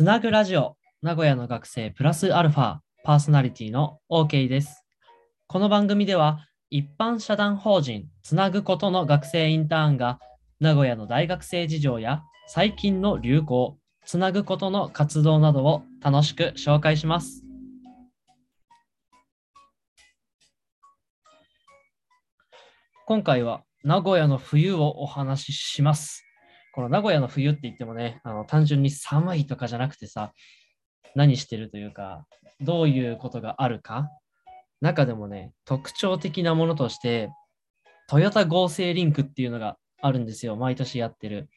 つなぐラジオ名古屋の学生プラスアルファパーソナリティの OK です。この番組では一般社団法人つなぐことの学生インターンが名古屋の大学生事情や最近の流行、つなぐことの活動などを楽しく紹介します。今回は名古屋の冬をお話しします。この名古屋の冬って言ってもね、あの単純に寒いとかじゃなくてさ、何してるというか、どういうことがあるか、中でもね、特徴的なものとして、トヨタ合成リンクっていうのがあるんですよ、毎年やってる。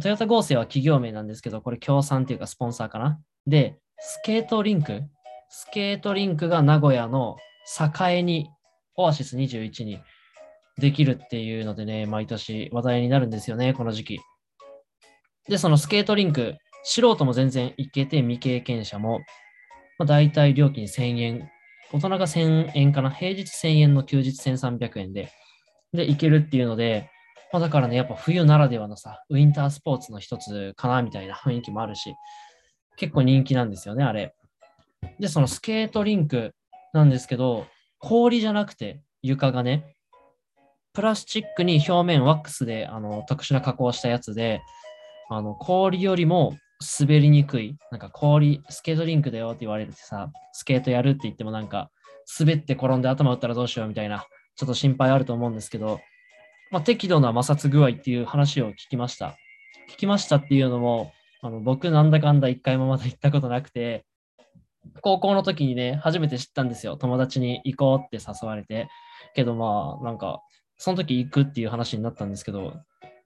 トヨタ合成は企業名なんですけど、これ協賛っていうかスポンサーかな。で、スケートリンク、スケートリンクが名古屋の栄に、オアシス21にできるっていうのでね、毎年話題になるんですよね、この時期。で、そのスケートリンク、素人も全然行けて、未経験者も、まあ、大体料金1000円、大人が1000円かな、平日1000円の休日1300円で、で、行けるっていうので、まあ、だからね、やっぱ冬ならではのさ、ウィンタースポーツの一つかな、みたいな雰囲気もあるし、結構人気なんですよね、あれ。で、そのスケートリンクなんですけど、氷じゃなくて床がね、プラスチックに表面ワックスであの特殊な加工したやつで、あの氷よりも滑りにくい、なんか氷、スケートリンクだよって言われてさ、スケートやるって言ってもなんか、滑って転んで頭打ったらどうしようみたいな、ちょっと心配あると思うんですけど、まあ、適度な摩擦具合っていう話を聞きました。聞きましたっていうのも、あの僕なんだかんだ一回もまだ行ったことなくて、高校の時にね、初めて知ったんですよ。友達に行こうって誘われて。けどまあ、なんか、その時行くっていう話になったんですけど、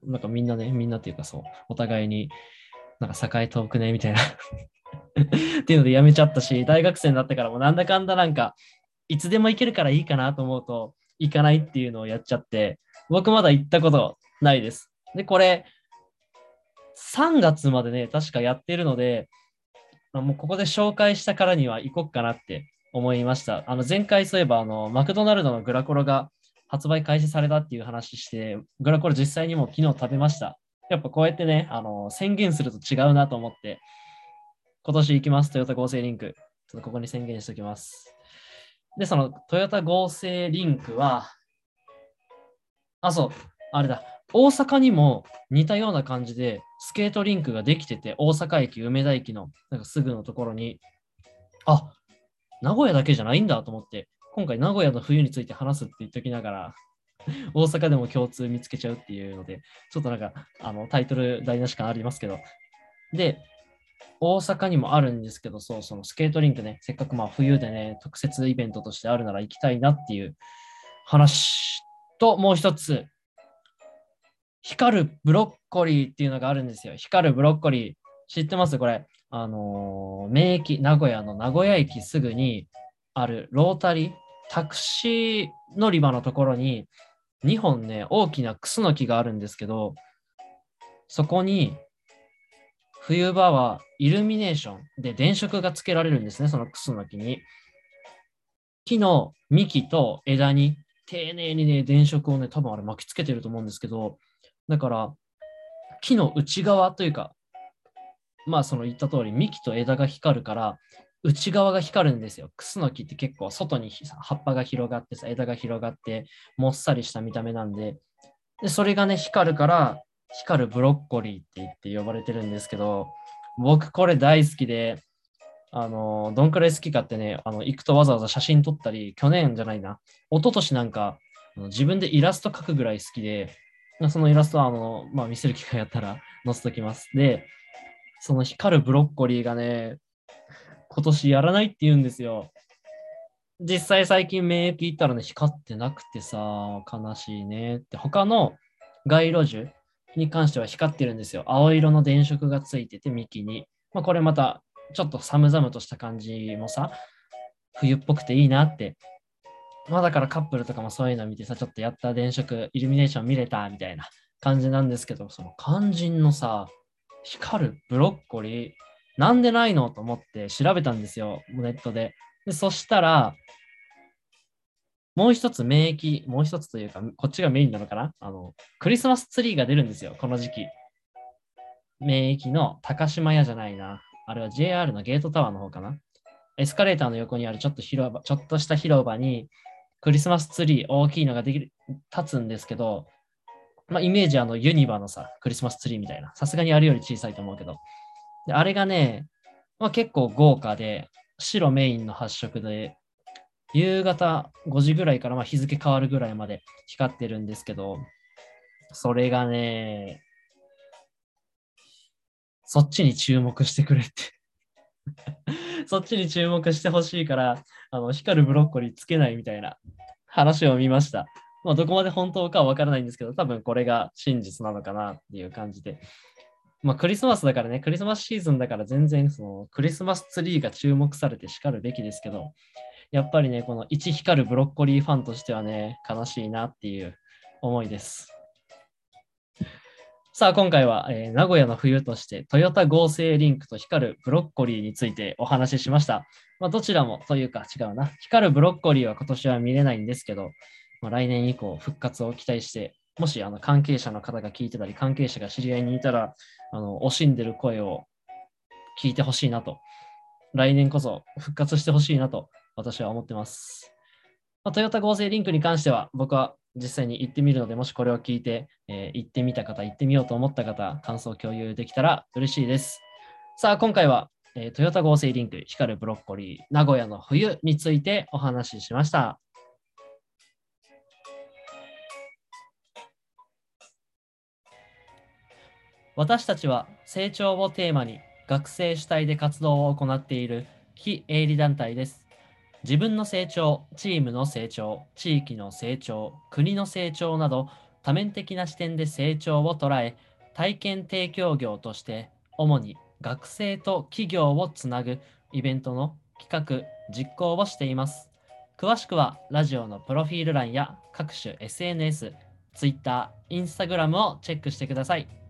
なんかみんなね、みんなっていうかそう、お互いに、なんか栄遠くね、みたいな っていうのでやめちゃったし、大学生になってからもなんだかんだなんか、いつでも行けるからいいかなと思うと、行かないっていうのをやっちゃって、僕まだ行ったことないです。で、これ、3月までね、確かやってるので、もうここで紹介したからには行こうかなって思いました。あの前回そういえばあのマクドナルドのグラコロが発売開始されたっていう話して、グラコロ実際にも昨日食べました。やっぱこうやってね、あの宣言すると違うなと思って、今年行きます、トヨタ合成リンク。ちょっとここに宣言しておきます。で、そのトヨタ合成リンクは、あ、そう、あれだ、大阪にも似たような感じでスケートリンクができてて、大阪駅、梅田駅のなんかすぐのところに、あ名古屋だけじゃないんだと思って、今回名古屋の冬について話すって言っときながら、大阪でも共通見つけちゃうっていうので、ちょっとなんかあのタイトル台無し感ありますけど。で、大阪にもあるんですけど、そう、そのスケートリンクね、せっかくまあ冬でね、特設イベントとしてあるなら行きたいなっていう話と、もう一つ、光るブロッコリーっていうのがあるんですよ。光るブロッコリー。知ってます？これ。あのー、名駅、名古屋の名古屋駅すぐにあるロータリー、タクシー乗り場のところに2本ね、大きなクスノキがあるんですけど、そこに冬場はイルミネーションで電飾がつけられるんですね、そのクスノキに。木の幹と枝に丁寧にね、電飾をね、多分あれ巻きつけてると思うんですけど、だから、木の内側というか、まあその言った通り、幹と枝が光るから、内側が光るんですよ。クスノキって結構外に葉っぱが広がってさ、枝が広がって、もっさりした見た目なんで、でそれがね、光るから、光るブロッコリーって言って呼ばれてるんですけど、僕これ大好きで、あの、どんくらい好きかってね、あの、行くとわざわざ写真撮ったり、去年じゃないな、一昨年なんか、自分でイラスト描くぐらい好きで、そのイラストは、あの、まあ、見せる機会あったら載せときます。で、その光るブロッコリーがね、今年やらないって言うんですよ。実際最近免疫行ったらね、光ってなくてさ、悲しいねって。他の街路樹に関しては光ってるんですよ。青色の電飾がついてて、幹に。まあ、これまた、ちょっと寒々とした感じもさ、冬っぽくていいなってまあだからカップルとかもそういうの見てさ、ちょっとやった電飾、イルミネーション見れたみたいな感じなんですけど、その肝心のさ、光るブロッコリー、なんでないのと思って調べたんですよ、ネットで。でそしたら、もう一つ免疫、もう一つというか、こっちがメインなのかな？あの、クリスマスツリーが出るんですよ、この時期。免疫の高島屋じゃないな。あれは JR のゲートタワーの方かな？エスカレーターの横にあるちょっと広場、ちょっとした広場にクリスマスツリー大きいのができる立つんですけど、まあ、イメージあのユニバのさ、クリスマスツリーみたいな。さすがにあれより小さいと思うけど。であれがね、まあ、結構豪華で、白メインの発色で、夕方5時ぐらいからまあ日付変わるぐらいまで光ってるんですけど、それがね、そっちに注目してくれって そっちに注目してほしいから、あの光るブロッコリーつけないみたいな話を見ました。まあ、どこまで本当かはわからないんですけど、多分これが真実なのかなっていう感じで。まあ、クリスマスだからね、クリスマスシーズンだから全然そのクリスマスツリーが注目されて叱るべきですけど、やっぱりね、この一光るブロッコリーファンとしてはね、悲しいなっていう思いです。さあ、今回は、えー、名古屋の冬としてトヨタ合成リンクと光るブロッコリーについてお話ししました。まあ、どちらもというか違うな。光るブロッコリーは今年は見れないんですけど、まあ、来年以降復活を期待して、もしあの関係者の方が聞いてたり、関係者が知り合いにいたら、あの惜しんでる声を聞いてほしいなと、来年こそ復活してほしいなと私は思ってます。まあ、トヨタ合成リンクに関しては、僕は実際に行ってみるので、もしこれを聞いて、えー、行ってみた方、行ってみようと思った方、感想を共有できたら嬉しいです。さあ、今回は、えー、トヨタ合成リンク、光るブロッコリー、名古屋の冬についてお話ししました。私たちは成長をテーマに学生主体で活動を行っている非営利団体です。自分の成長、チームの成長、地域の成長、国の成長など多面的な視点で成長を捉え、体験提供業として主に学生と企業をつなぐイベントの企画、実行をしています。詳しくはラジオのプロフィール欄や各種 SNS、Twitter、Instagram をチェックしてください。